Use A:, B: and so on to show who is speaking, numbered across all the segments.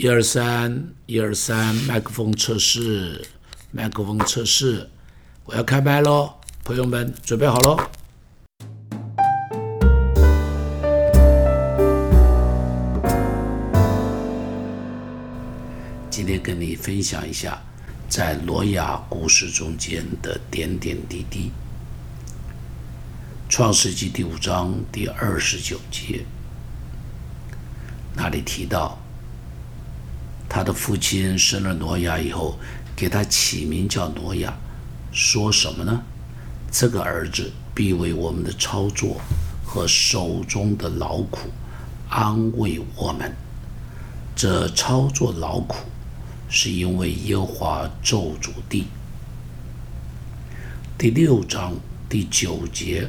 A: 一二三，一二三，麦克风测试，麦克风测试，我要开麦喽，朋友们准备好喽。今天跟你分享一下，在罗亚故事中间的点点滴滴。创世纪第五章第二十九节，那里提到，他的父亲生了挪亚以后，给他起名叫挪亚，说什么呢？这个儿子必为我们的操作和手中的劳苦安慰我们。这操作劳苦，是因为耶和华咒诅地。第六章第九节。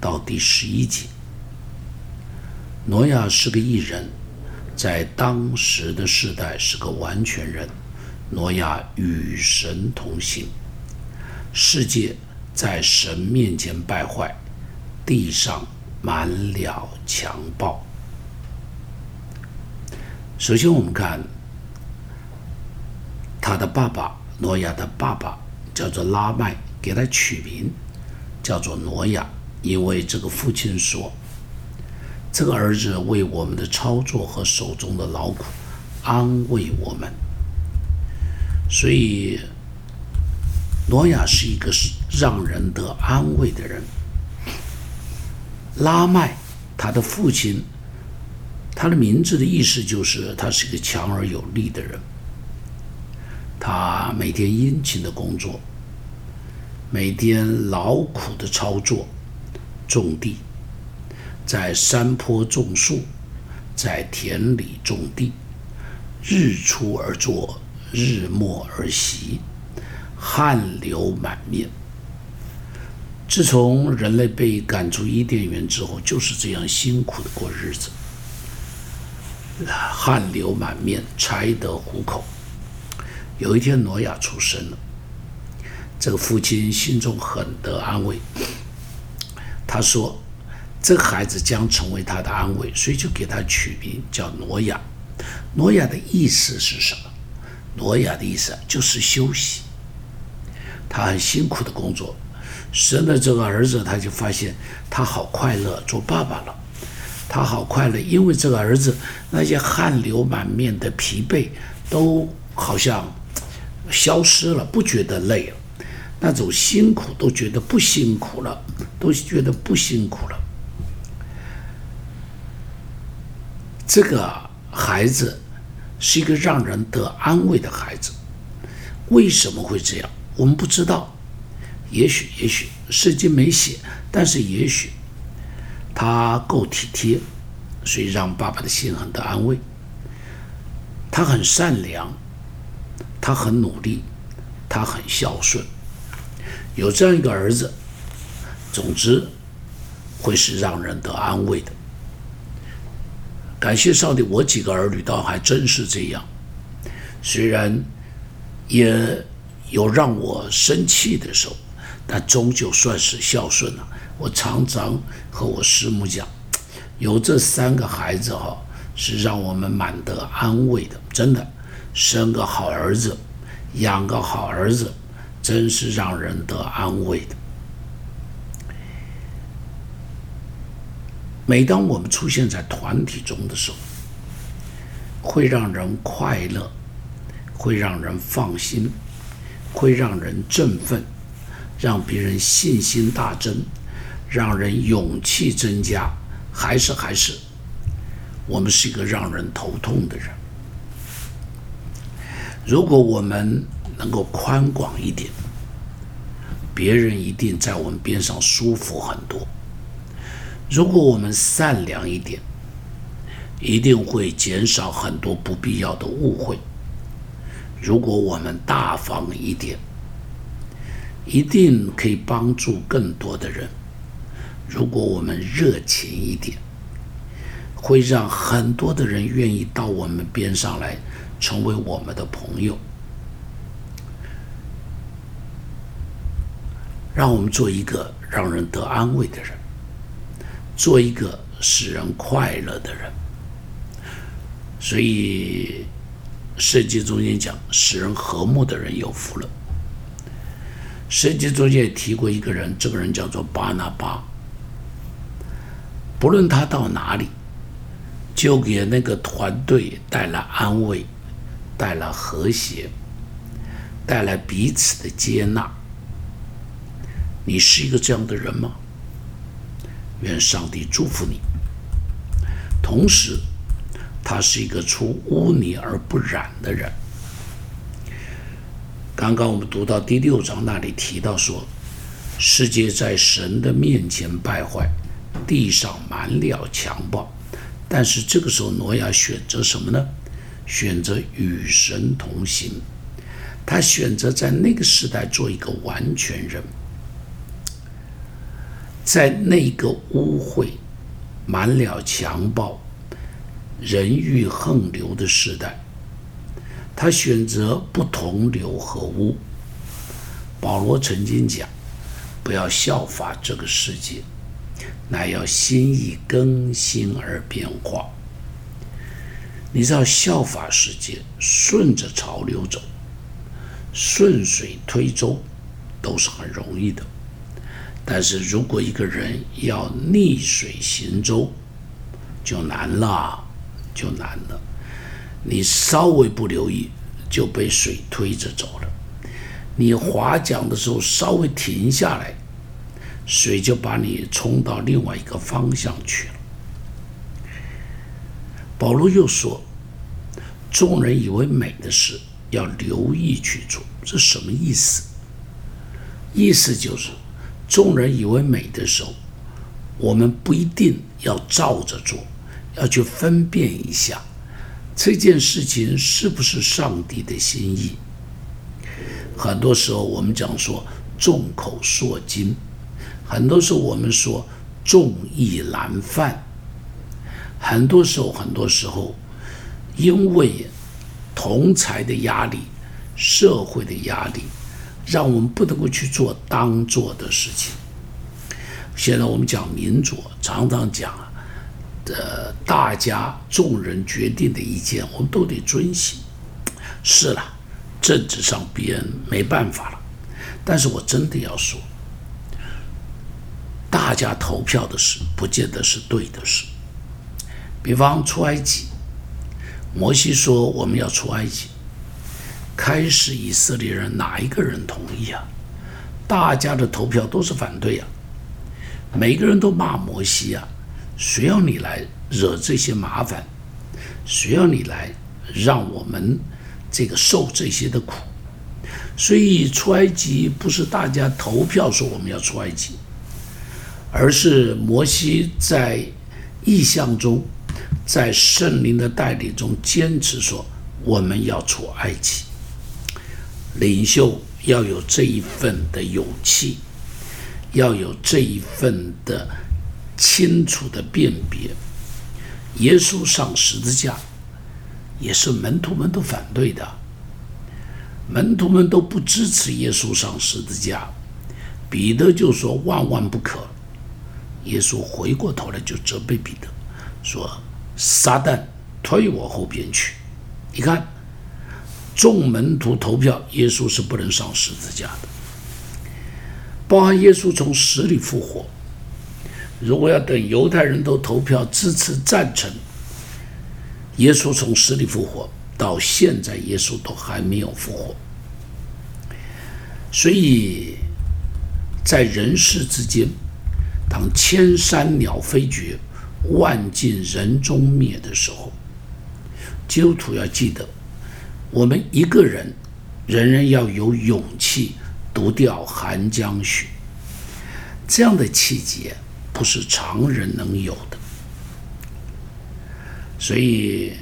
A: 到第十一节，挪亚是个异人，在当时的世代是个完全人。挪亚与神同行，世界在神面前败坏，地上满了强暴。首先，我们看他的爸爸，挪亚的爸爸叫做拉麦，给他取名叫做挪亚。因为这个父亲说：“这个儿子为我们的操作和手中的劳苦安慰我们。”所以，挪亚是一个让人得安慰的人。拉麦，他的父亲，他的名字的意思就是他是一个强而有力的人。他每天殷勤的工作，每天劳苦的操作。种地，在山坡种树，在田里种地，日出而作，日没而息，汗流满面。自从人类被赶出伊甸园之后，就是这样辛苦的过日子，汗流满面才得糊口。有一天，挪亚出生了，这个父亲心中很得安慰。他说：“这个孩子将成为他的安慰，所以就给他取名叫挪亚。挪亚的意思是什么？挪亚的意思就是休息。他很辛苦的工作，生了这个儿子，他就发现他好快乐，做爸爸了。他好快乐，因为这个儿子那些汗流满面的疲惫都好像消失了，不觉得累了。”那种辛苦都觉得不辛苦了，都觉得不辛苦了。这个孩子是一个让人得安慰的孩子，为什么会这样？我们不知道。也许，也许圣经没写，但是也许他够体贴，所以让爸爸的心很得安慰。他很善良，他很努力，他很孝顺。有这样一个儿子，总之会是让人得安慰的。感谢上帝，我几个儿女倒还真是这样。虽然也有让我生气的时候，但终究算是孝顺了。我常常和我师母讲，有这三个孩子哈，是让我们满得安慰的。真的，生个好儿子，养个好儿子。真是让人得安慰的。每当我们出现在团体中的时候，会让人快乐，会让人放心，会让人振奋，让别人信心大增，让人勇气增加。还是还是，我们是一个让人头痛的人。如果我们能够宽广一点，别人一定在我们边上舒服很多。如果我们善良一点，一定会减少很多不必要的误会。如果我们大方一点，一定可以帮助更多的人。如果我们热情一点，会让很多的人愿意到我们边上来，成为我们的朋友。让我们做一个让人得安慰的人，做一个使人快乐的人。所以圣经中间讲，使人和睦的人有福了。圣经中间也提过一个人，这个人叫做巴拿巴。不论他到哪里，就给那个团队带来安慰，带来和谐，带来彼此的接纳。你是一个这样的人吗？愿上帝祝福你。同时，他是一个出污泥而不染的人。刚刚我们读到第六章那里提到说，世界在神的面前败坏，地上满了强暴。但是这个时候，挪亚选择什么呢？选择与神同行。他选择在那个时代做一个完全人。在那个污秽、满了强暴、人欲横流的时代，他选择不同流合污。保罗曾经讲：“不要效法这个世界，乃要心意更新而变化。”你知道，效法世界，顺着潮流走，顺水推舟，都是很容易的。但是如果一个人要逆水行舟，就难了，就难了。你稍微不留意，就被水推着走了。你划桨的时候稍微停下来，水就把你冲到另外一个方向去了。保罗又说：“众人以为美的事，要留意去做。”这什么意思？意思就是。众人以为美的时候，我们不一定要照着做，要去分辨一下这件事情是不是上帝的心意。很多时候我们讲说众口铄金，很多时候我们说众意难犯，很多时候很多时候因为同才的压力、社会的压力。让我们不能够去做当做的事情。现在我们讲民主，常常讲啊，呃，大家众人决定的意见，我们都得遵循。是了，政治上别人没办法了，但是我真的要说，大家投票的事，不见得是对的事。比方出埃及，摩西说我们要出埃及。开始，以色列人哪一个人同意啊？大家的投票都是反对啊。每个人都骂摩西啊，谁要你来惹这些麻烦？谁要你来让我们这个受这些的苦？所以出埃及不是大家投票说我们要出埃及，而是摩西在意象中，在圣灵的带领中坚持说我们要出埃及。领袖要有这一份的勇气，要有这一份的清楚的辨别。耶稣上十字架，也是门徒们都反对的，门徒们都不支持耶稣上十字架。彼得就说万万不可。耶稣回过头来就责备彼得，说：“撒旦，推我后边去！”你看。众门徒投票，耶稣是不能上十字架的。包含耶稣从死里复活，如果要等犹太人都投票支持赞成，耶稣从死里复活，到现在耶稣都还没有复活。所以在人世之间，当千山鸟飞绝，万径人踪灭的时候，基督徒要记得。我们一个人，人人要有勇气独钓寒江雪，这样的气节不是常人能有的。所以，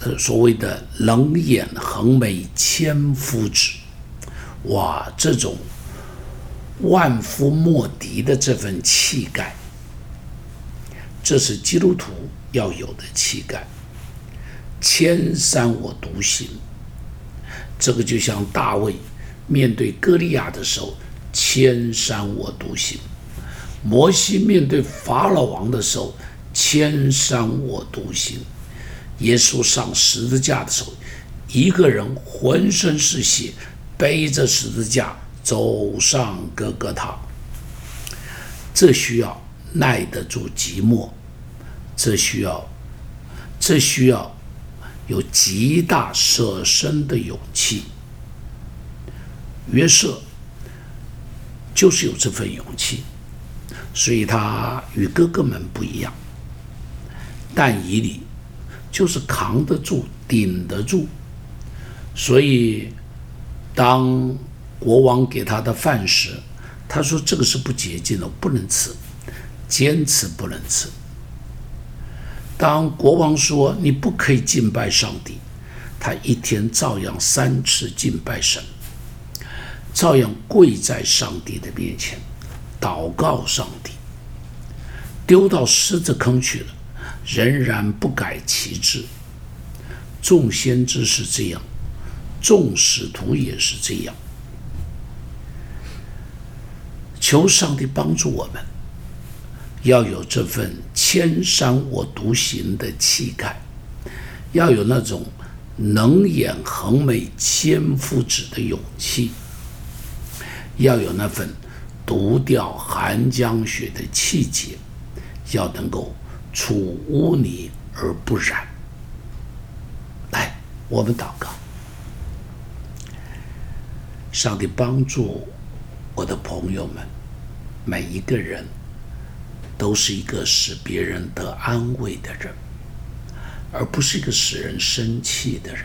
A: 呃，所谓的冷眼横眉千夫指，哇，这种万夫莫敌的这份气概，这是基督徒要有的气概。千山我独行，这个就像大卫面对歌利亚的时候，千山我独行；摩西面对法老王的时候，千山我独行。耶稣上十字架的时候，一个人浑身是血，背着十字架走上哥哥塔。这需要耐得住寂寞，这需要，这需要有极大舍身的勇气。约瑟就是有这份勇气，所以他与哥哥们不一样。但以理就是扛得住、顶得住，所以当国王给他的饭时。他说：“这个是不洁净的，不能吃，坚持不能吃。”当国王说：“你不可以敬拜上帝。”他一天照样三次敬拜神，照样跪在上帝的面前祷告上帝。丢到狮子坑去了，仍然不改其志。众先知是这样，众使徒也是这样。求上帝帮助我们，要有这份千山我独行的气概，要有那种能掩横眉千夫指的勇气，要有那份独钓寒江雪的气节，要能够出污泥而不染。来，我们祷告，上帝帮助我的朋友们。每一个人都是一个使别人得安慰的人，而不是一个使人生气的人；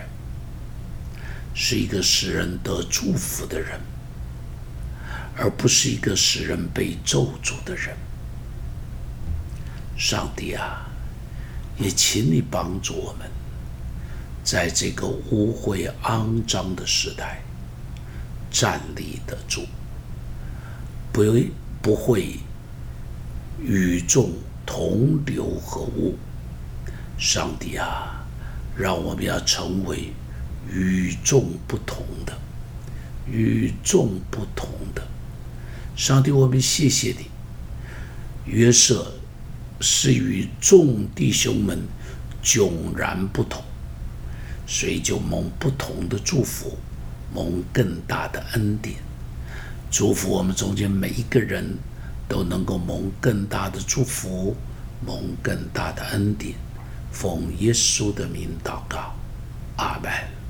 A: 是一个使人得祝福的人，而不是一个使人被咒诅的人。上帝啊，也请你帮助我们，在这个污秽肮脏的时代站立得住，不。不会与众同流合污，上帝啊，让我们要成为与众不同的、与众不同的。上帝，我们谢谢你。约瑟是与众弟兄们迥然不同，所以就蒙不同的祝福，蒙更大的恩典。祝福我们中间每一个人都能够蒙更大的祝福，蒙更大的恩典。奉耶稣的名祷告，阿门。